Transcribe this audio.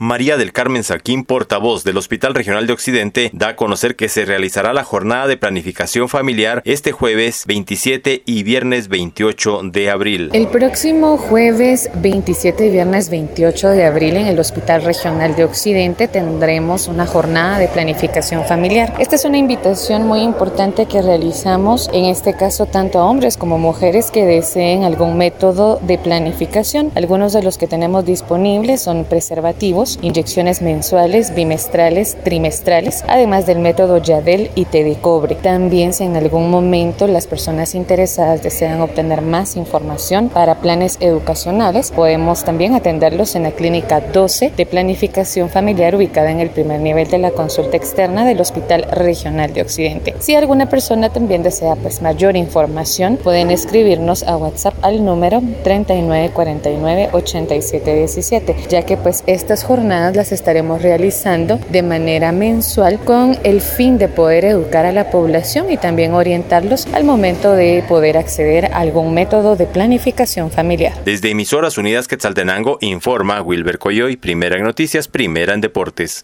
María del Carmen Saquín, portavoz del Hospital Regional de Occidente, da a conocer que se realizará la jornada de planificación familiar este jueves 27 y viernes 28 de abril. El próximo jueves 27 y viernes 28 de abril en el Hospital Regional de Occidente tendremos una jornada de planificación familiar. Esta es una invitación muy importante que realizamos, en este caso tanto a hombres como mujeres que deseen algún método de planificación. Algunos de los que tenemos disponibles son preservativos inyecciones mensuales, bimestrales, trimestrales, además del método Yadel y té de cobre. También si en algún momento las personas interesadas desean obtener más información para planes educacionales, podemos también atenderlos en la clínica 12 de planificación familiar ubicada en el primer nivel de la consulta externa del Hospital Regional de Occidente. Si alguna persona también desea pues mayor información, pueden escribirnos a WhatsApp al número 3949 8717, ya que pues estas jornadas jornadas las estaremos realizando de manera mensual con el fin de poder educar a la población y también orientarlos al momento de poder acceder a algún método de planificación familiar. Desde Emisoras Unidas Quetzaltenango informa Wilber Coyoy, primera en noticias, primera en deportes.